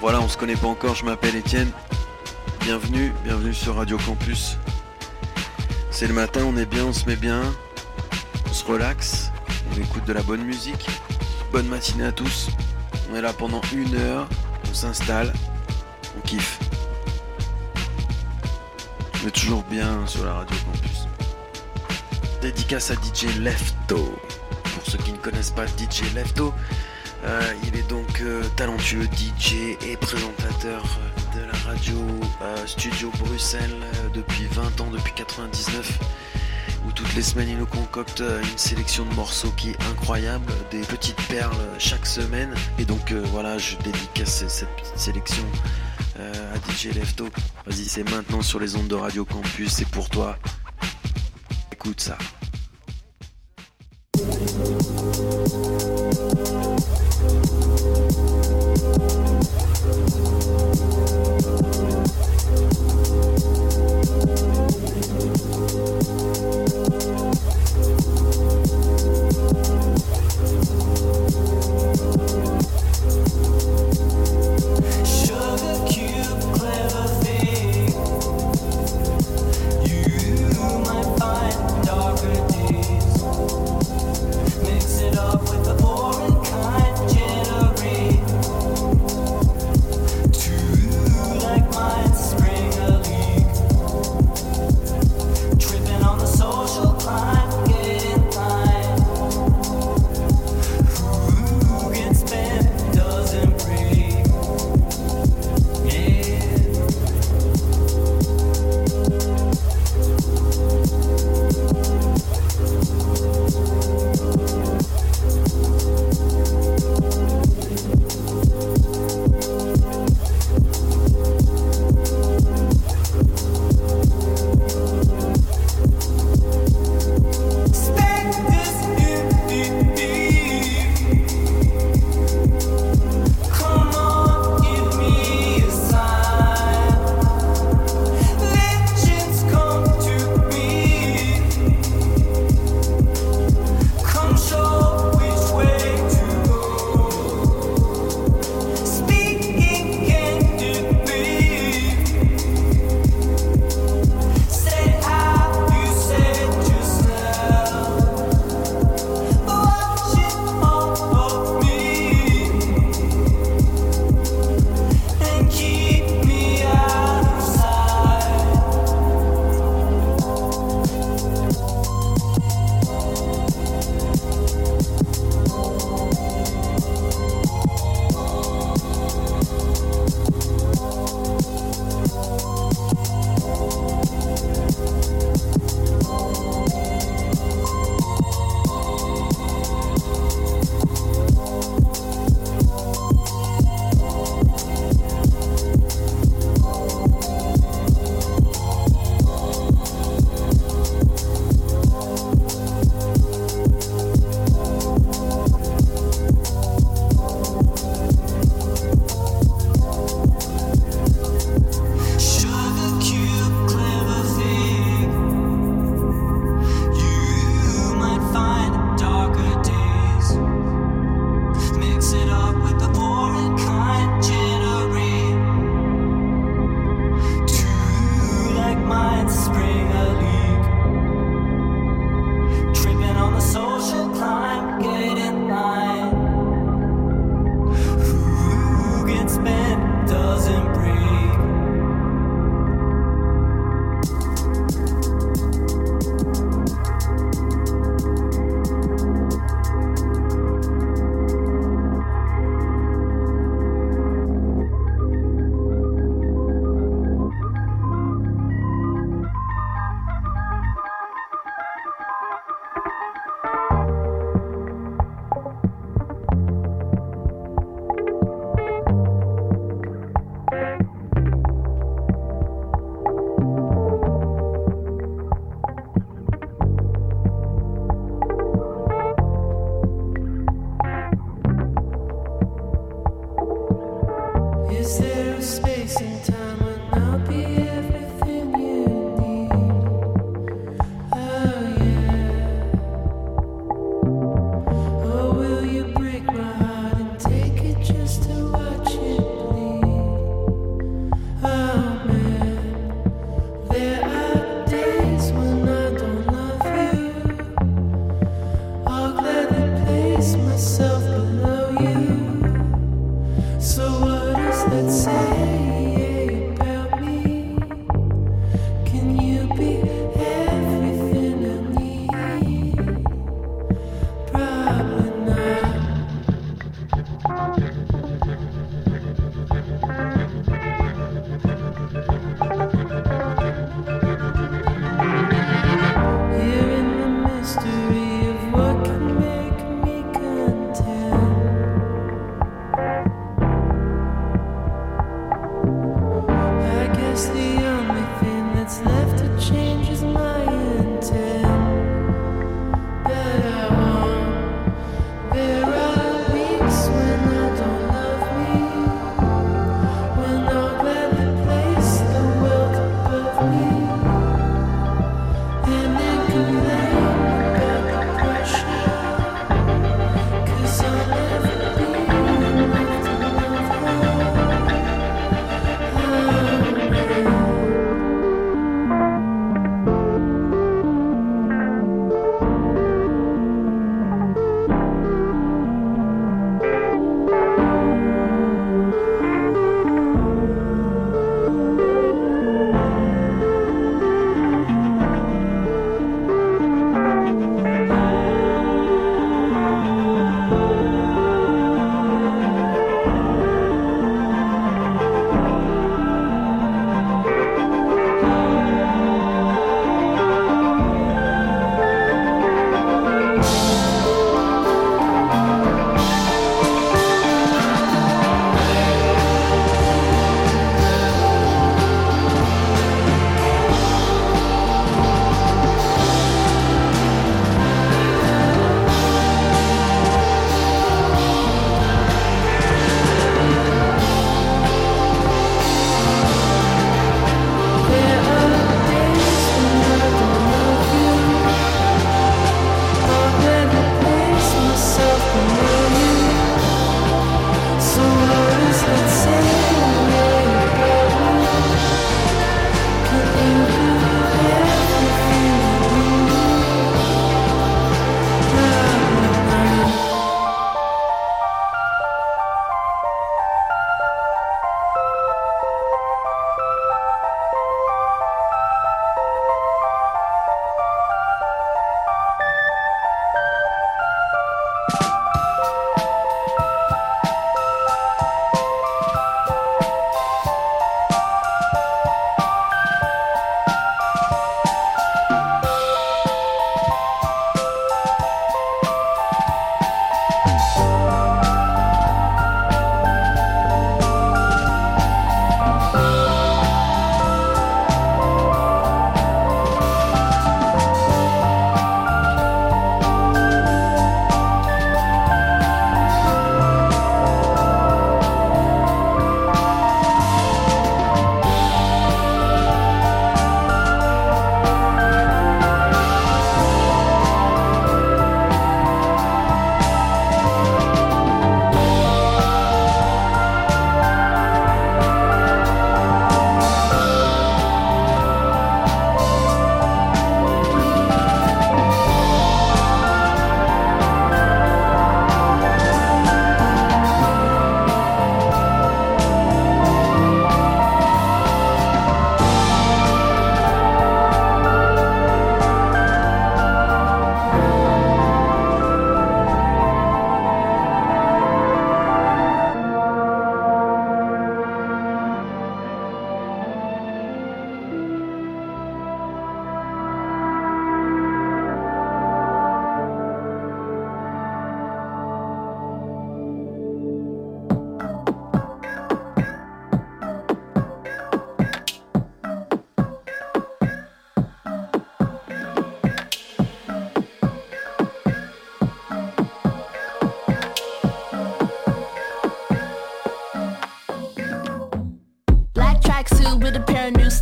Voilà, on se connaît pas encore, je m'appelle Étienne. Bienvenue, bienvenue sur Radio Campus. C'est le matin, on est bien, on se met bien, on se relaxe, on écoute de la bonne musique. Bonne matinée à tous. On est là pendant une heure, on s'installe, on kiffe. On est toujours bien sur la Radio Campus. Dédicace à DJ Lefto. Pour ceux qui ne connaissent pas DJ Lefto, euh, il est donc euh, talentueux DJ et présentateur de la radio euh, Studio Bruxelles depuis 20 ans, depuis 99, où toutes les semaines il nous concocte une sélection de morceaux qui est incroyable, des petites perles chaque semaine. Et donc voilà, je dédicace cette petite sélection à DJ Lefto. Vas-y, c'est maintenant sur les ondes de Radio Campus, c'est pour toi. Écoute ça.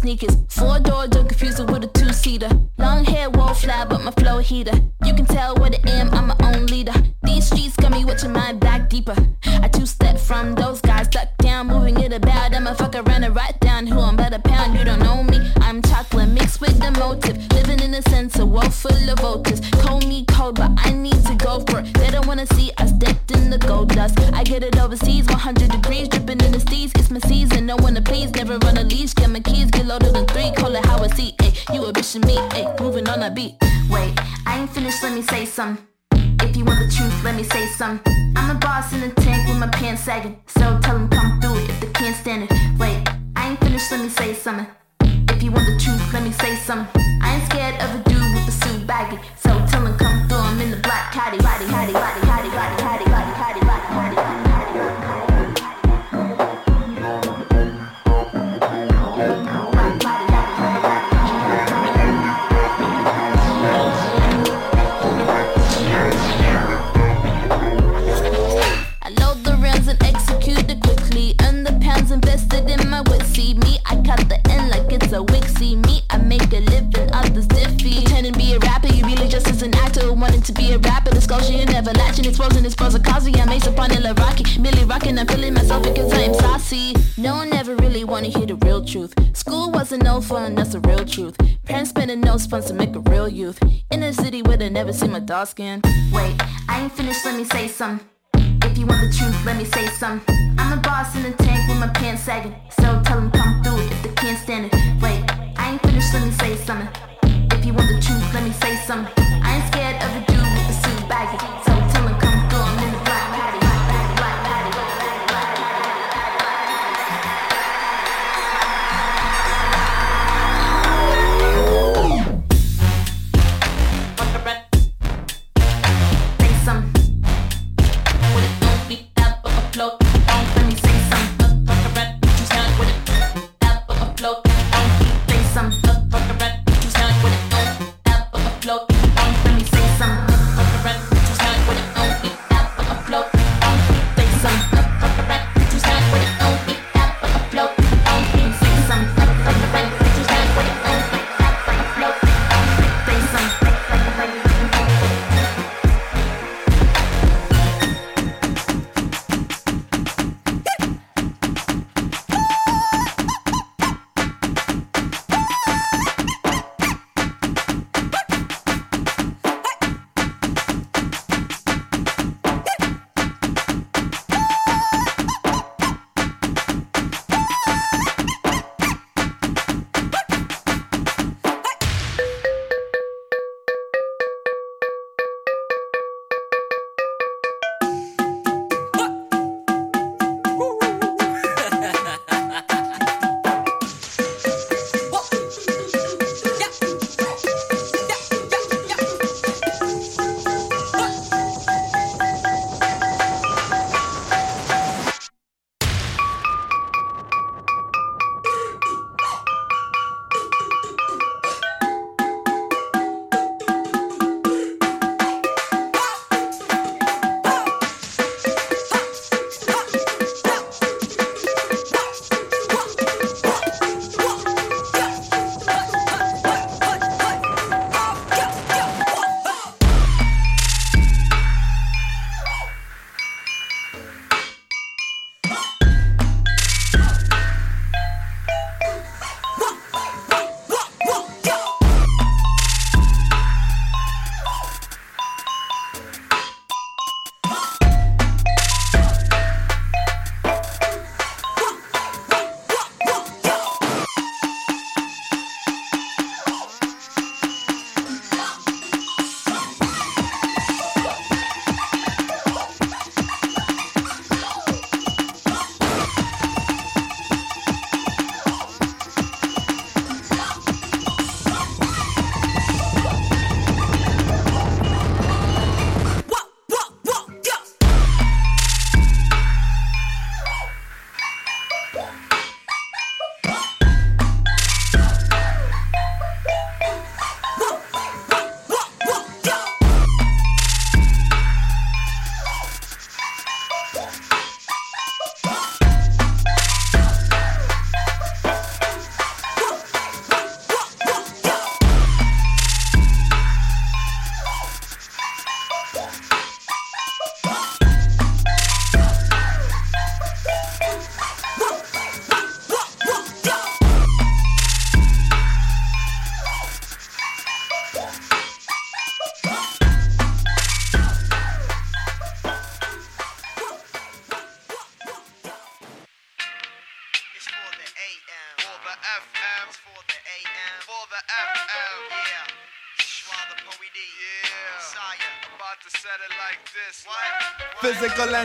sneakers. talking, I'm feeling myself because I am saucy. No one ever really wanna hear the real truth. School wasn't no fun, that's the real truth. Parents spending no funds to make a real youth. In a city where they never see my dark skin. Wait, I ain't finished, let me say something. If you want the truth, let me say something. I'm a boss in the tank with my pants sagging. So tell them come through if they can't stand it. Wait, I ain't finished, let me say something. If you want the truth, let me say something. I ain't scared of a dude with a suit baggy.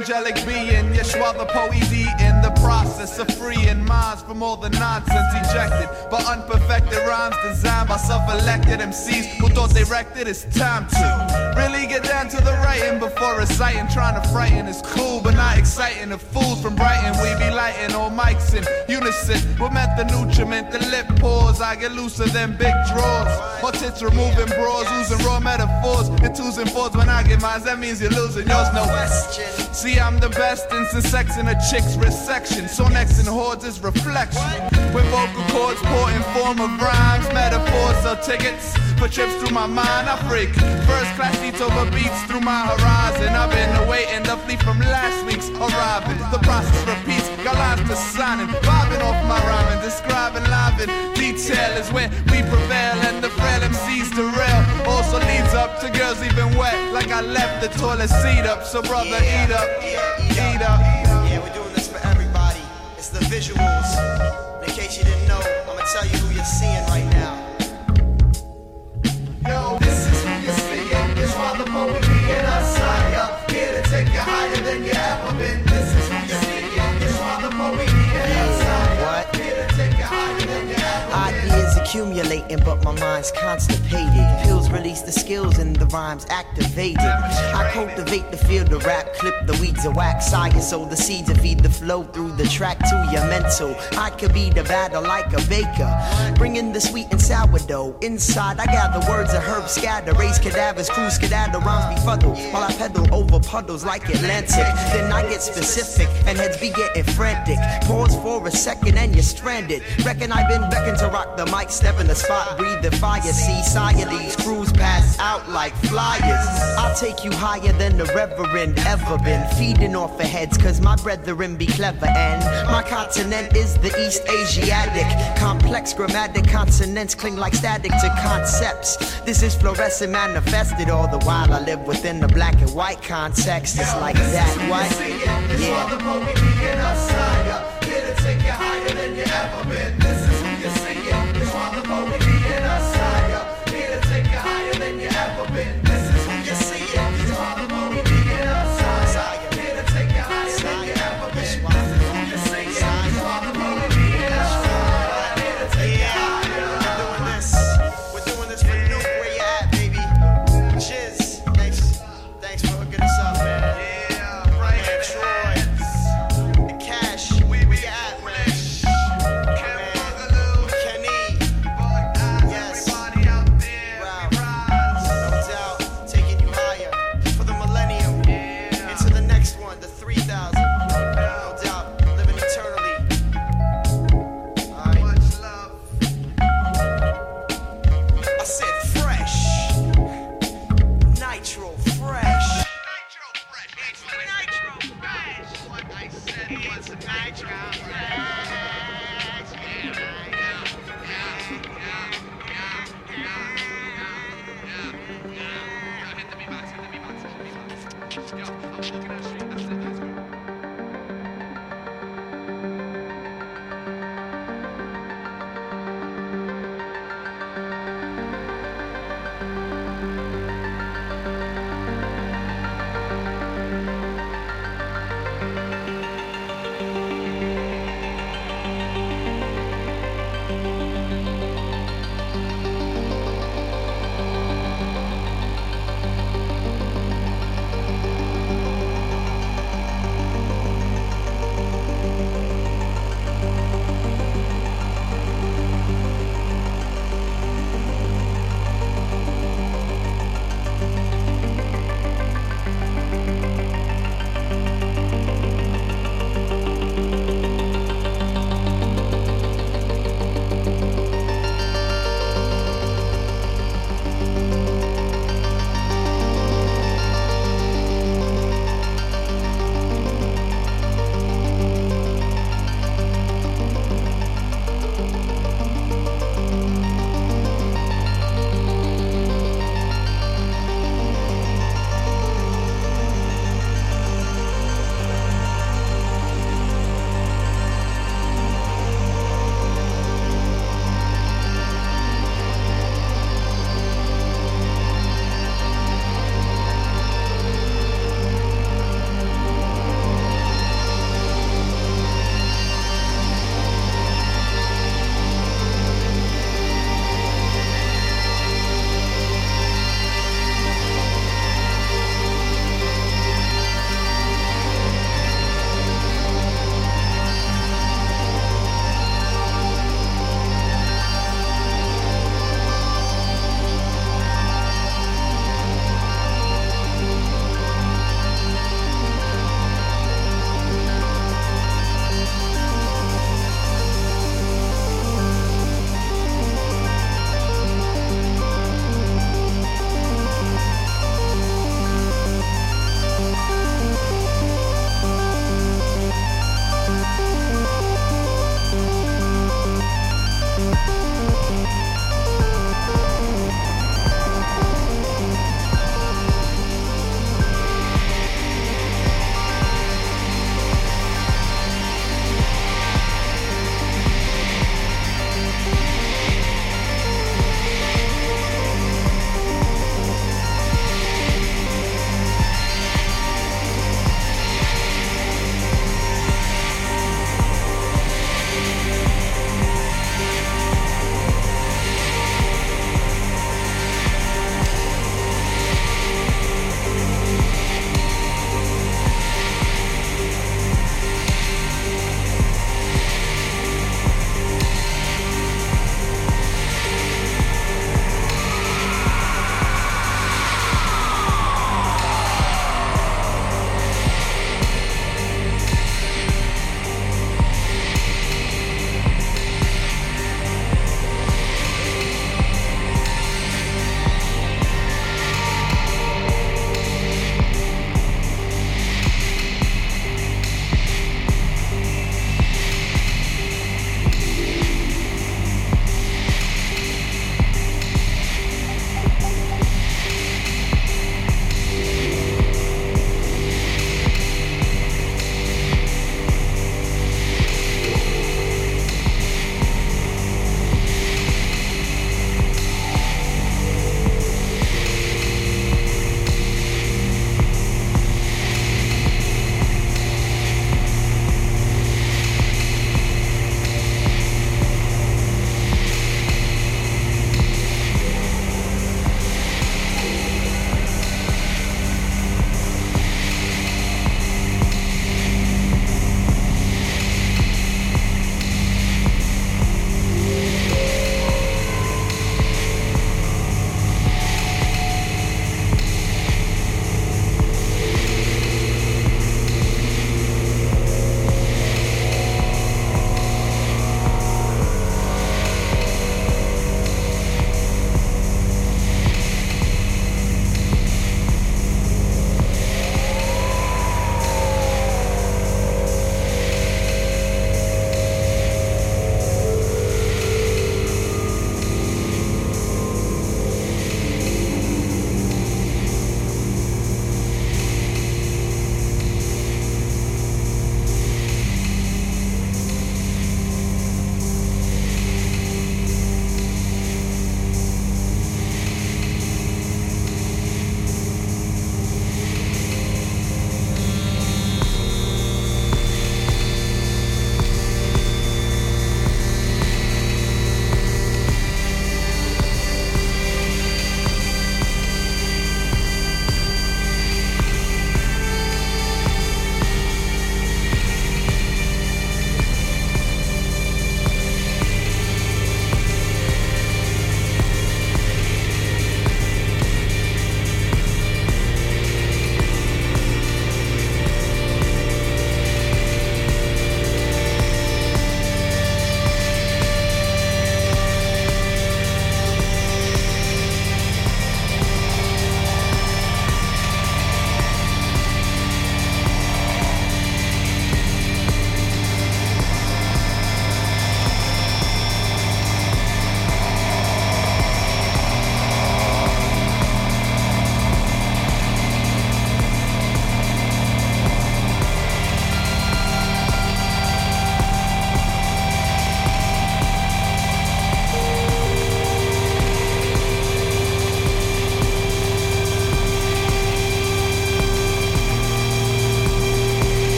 Angelic being, Yeshua the poesy in the process of freeing minds from all the nonsense ejected but unperfected rhymes designed by self-elected MCs who thought they wrecked it. It's time to really get down to the writing before reciting. Trying to frighten is cool, but not exciting. The fools from Brighton, we be lighting all mics in unison. With method nutriment, the lip pores, I get looser than big drawers. Or tits removing bras, using raw metaphors. In twos and fours when I get mine, that means you're losing yours. No question. See, I'm the best in sex in a chick's wrist section. So next in hordes is reflection. With vocal cords pouring form of rhymes, metaphors, so tickets for trips through my mind. I freak. First class seats over beats through my horizon. I've been awaiting the fleet from last week's arriving. The process repeats, got lines to signing. Vibing off my rhyming, describing live in detail is where we prevail and the frail MCs derail. Also leads up to girls even wet, like I left the toilet seat up. So brother, eat up, eat up. Yeah, we're doing this for everybody. It's the visuals. In case you didn't know, tell you who you're seeing right accumulating, but my mind's constipated. Pills release the skills and the rhymes activated. I cultivate the field of rap, clip the weeds of wax, science, sow the seeds and feed the flow through the track to your mental. I could be the batter like a baker, bringing the sweet and sourdough. Inside, I gather words of herb scatter, raise cadavers, cruise skedaddle, rhymes befuddle while I pedal over puddles like Atlantic. Then I get specific and heads be getting frantic. Pause for a second and you're stranded. Reckon I've been beckoned to rock the mic, step in the spot, breathe the fire. See, sire, these crews pass out like flyers. I'll take you higher than the reverend ever been. Feeding off of heads, cause my brethren be clever. And my continent is the East Asiatic. Complex grammatic consonants cling like static to concepts. This is fluorescent manifested all the while I live within the black and white context. It's like that, what? Yeah.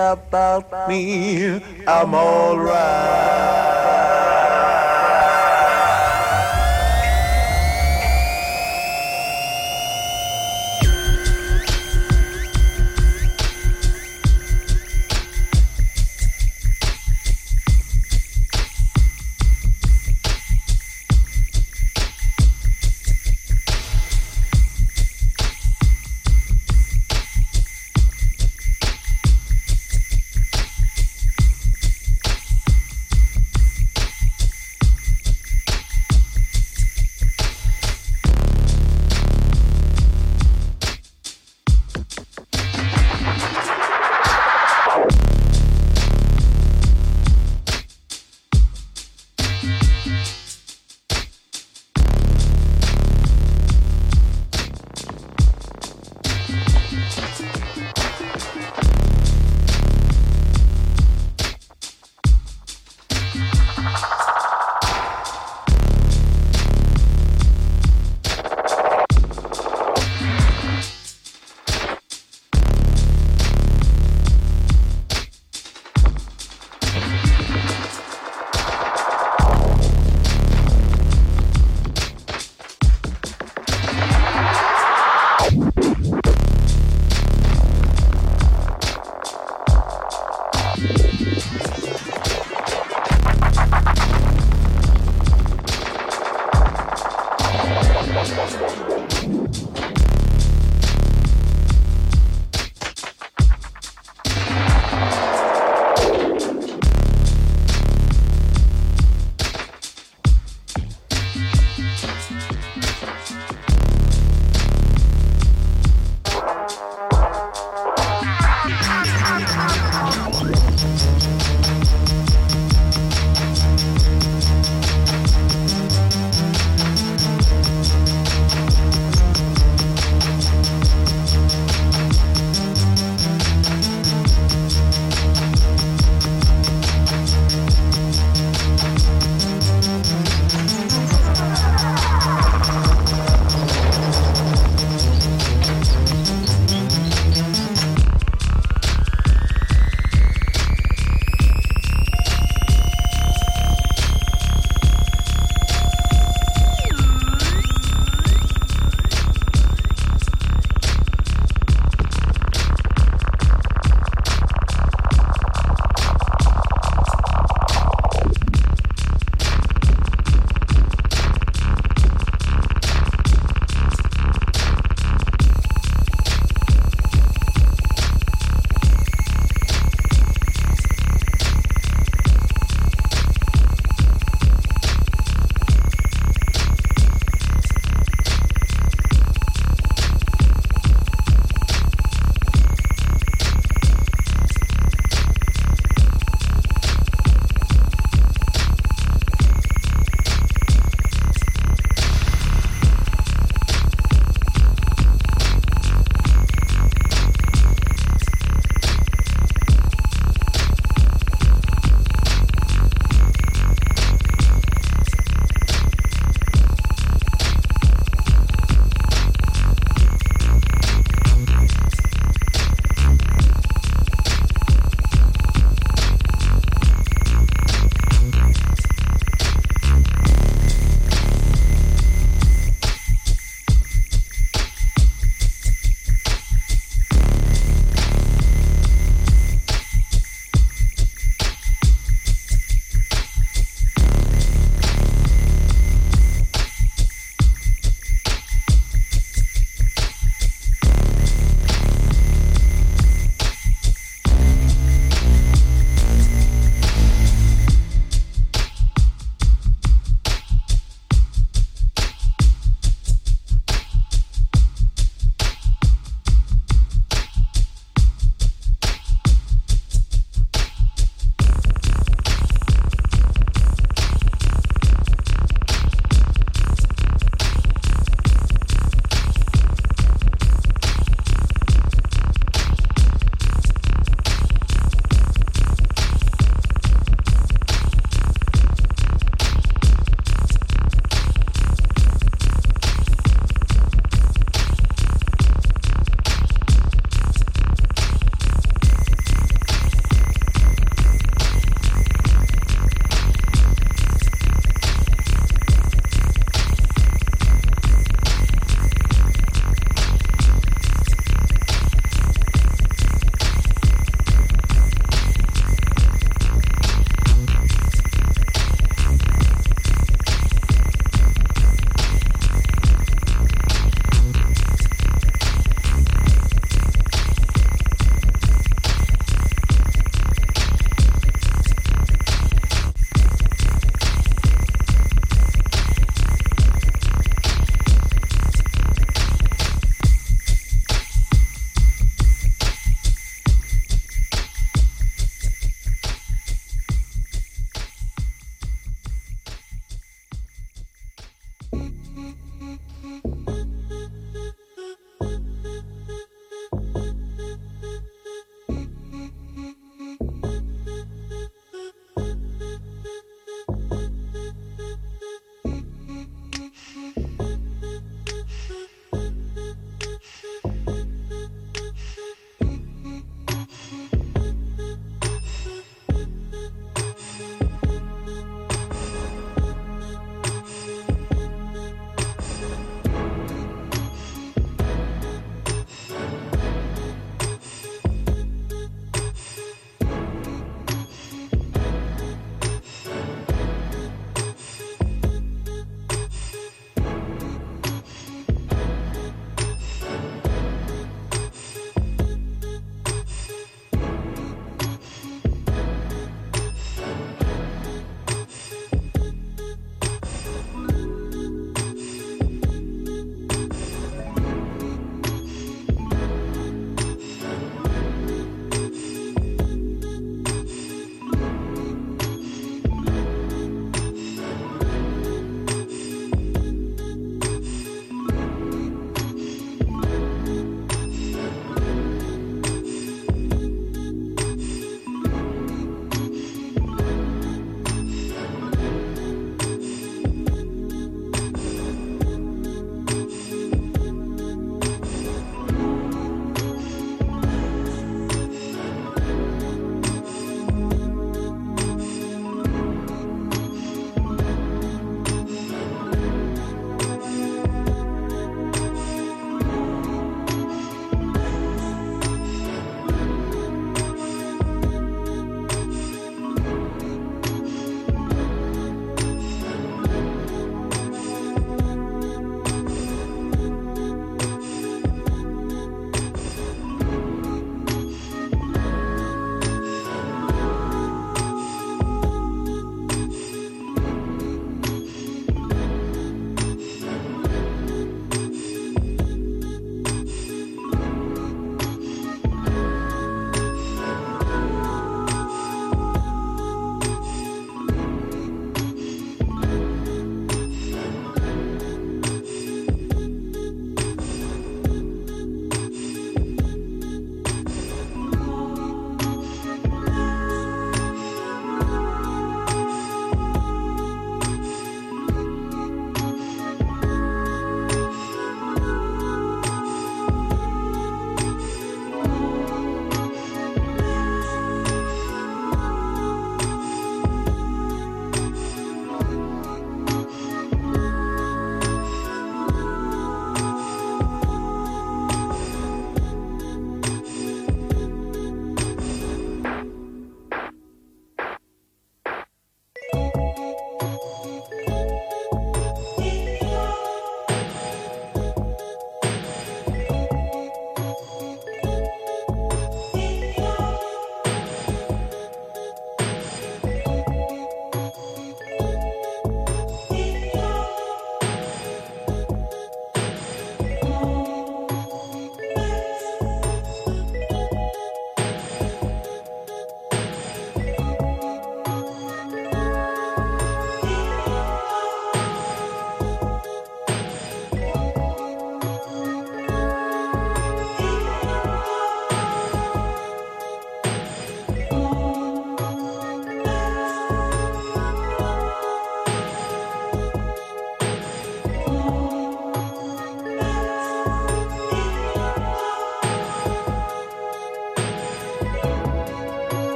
About me, I'm alright.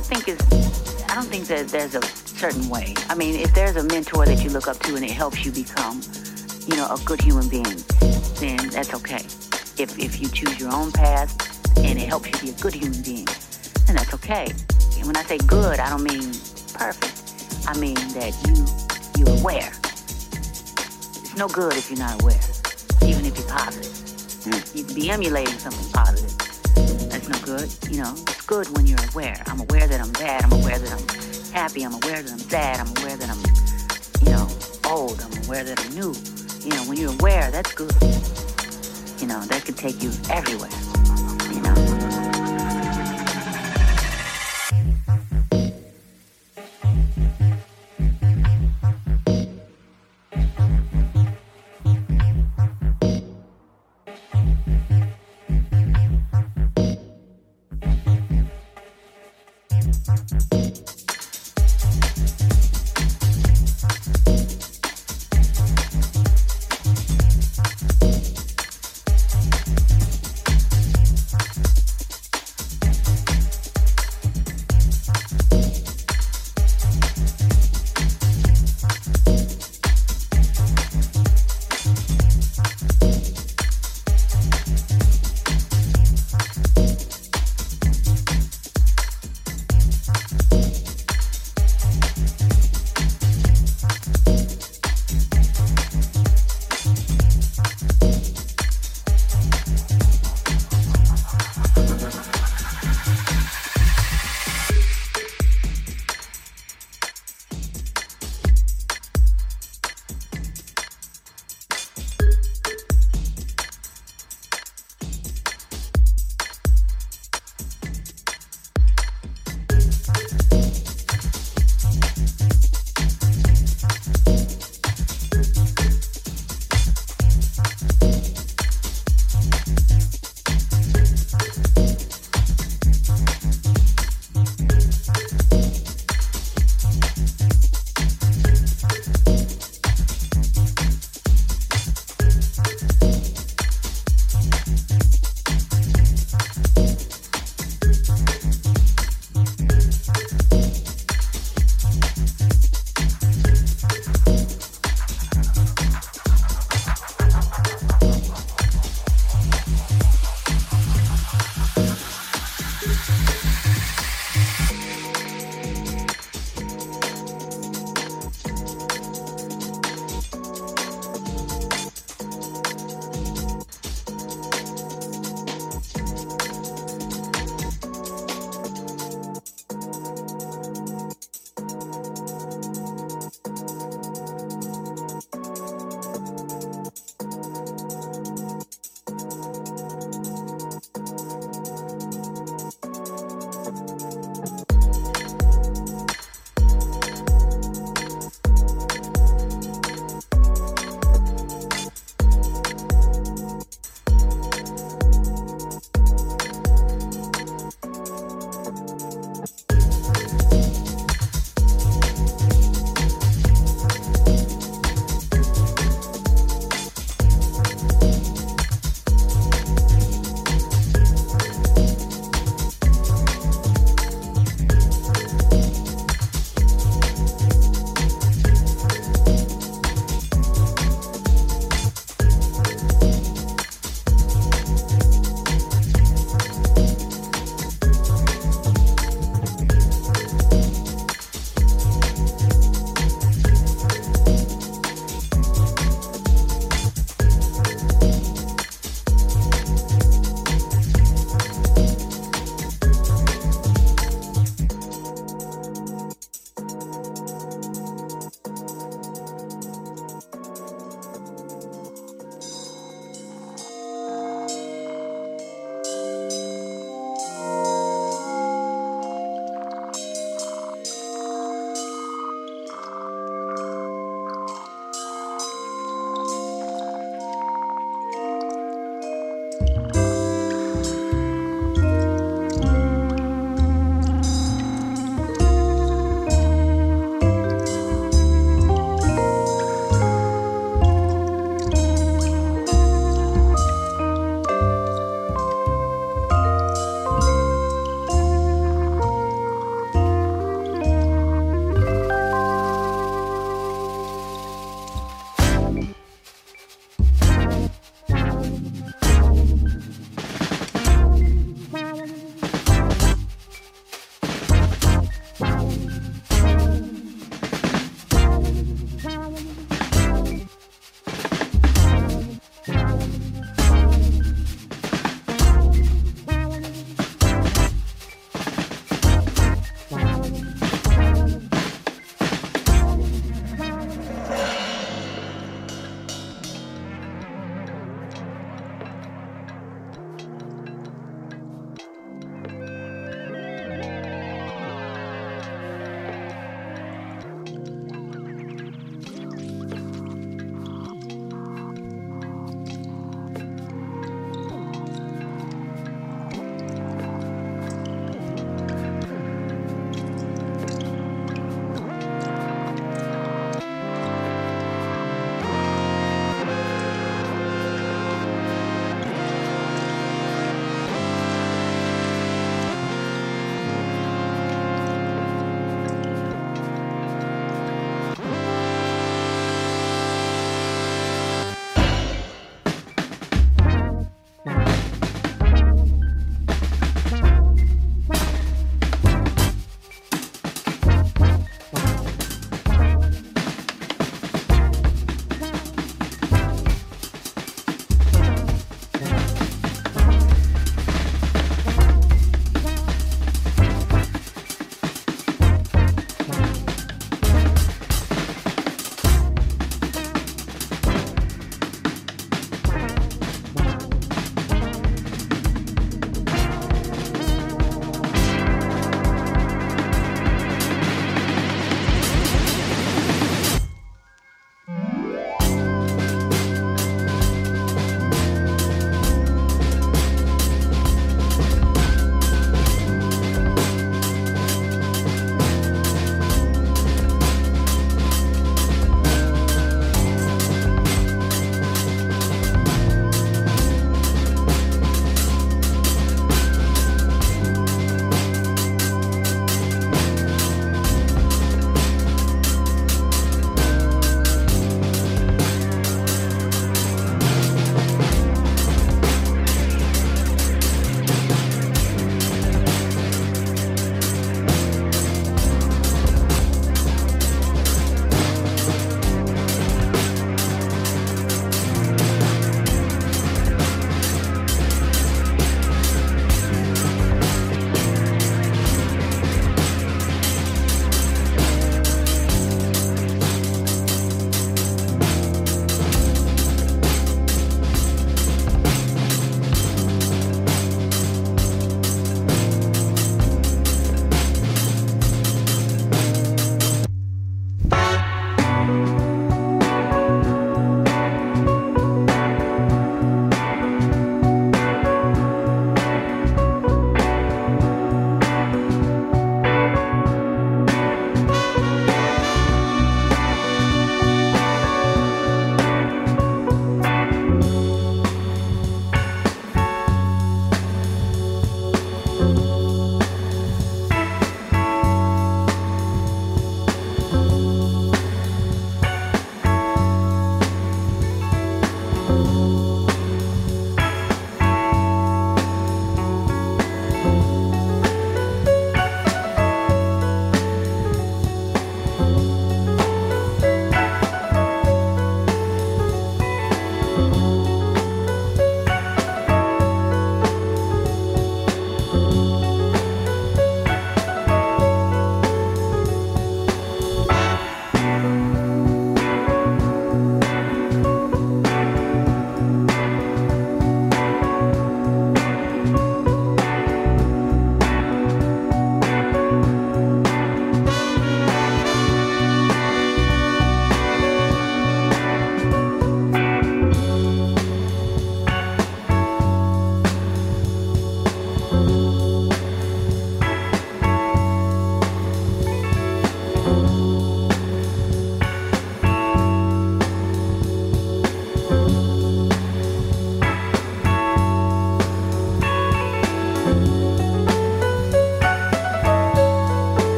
Don't think it's. I don't think that there's a certain way. I mean, if there's a mentor that you look up to and it helps you become, you know, a good human being, then that's okay. If if you choose your own path and it helps you be a good human being, then that's okay. And when I say good, I don't mean perfect. I mean that you you're aware. It's no good if you're not aware, even if you're positive. Hmm. You can be emulating something positive. That's no good. You know, good when you're aware. I'm aware that I'm bad. I'm aware that I'm happy. I'm aware that I'm sad. I'm aware that I'm, you know, old. I'm aware that I'm new. You know, when you're aware, that's good. You know, that could take you everywhere.